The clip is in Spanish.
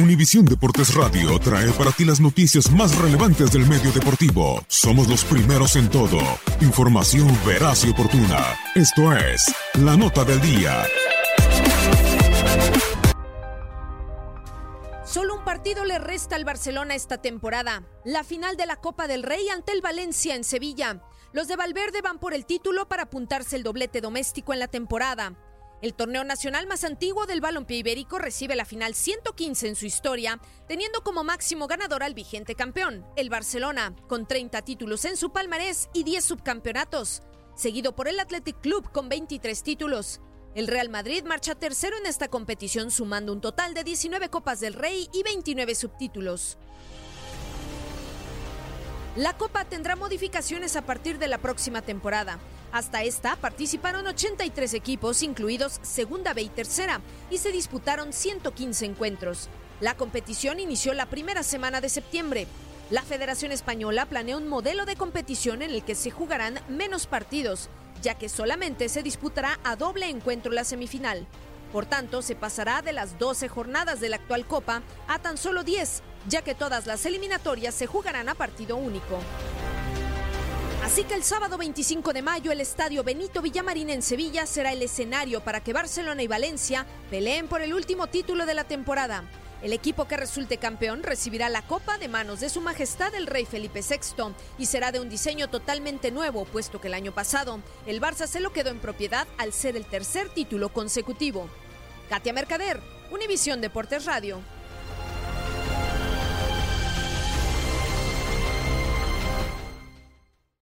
Univisión Deportes Radio trae para ti las noticias más relevantes del medio deportivo. Somos los primeros en todo. Información veraz y oportuna. Esto es La Nota del Día. Solo un partido le resta al Barcelona esta temporada. La final de la Copa del Rey ante el Valencia en Sevilla. Los de Valverde van por el título para apuntarse el doblete doméstico en la temporada. El torneo nacional más antiguo del balompié ibérico recibe la final 115 en su historia, teniendo como máximo ganador al vigente campeón, el Barcelona, con 30 títulos en su palmarés y 10 subcampeonatos, seguido por el Athletic Club con 23 títulos. El Real Madrid marcha tercero en esta competición sumando un total de 19 Copas del Rey y 29 subtítulos. La Copa tendrá modificaciones a partir de la próxima temporada. Hasta esta participaron 83 equipos, incluidos Segunda B y Tercera, y se disputaron 115 encuentros. La competición inició la primera semana de septiembre. La Federación Española planea un modelo de competición en el que se jugarán menos partidos, ya que solamente se disputará a doble encuentro la semifinal. Por tanto, se pasará de las 12 jornadas de la actual Copa a tan solo 10, ya que todas las eliminatorias se jugarán a partido único. Así que el sábado 25 de mayo el estadio Benito Villamarín en Sevilla será el escenario para que Barcelona y Valencia peleen por el último título de la temporada. El equipo que resulte campeón recibirá la copa de manos de Su Majestad el Rey Felipe VI y será de un diseño totalmente nuevo, puesto que el año pasado el Barça se lo quedó en propiedad al ser el tercer título consecutivo. Katia Mercader, Univisión Deportes Radio.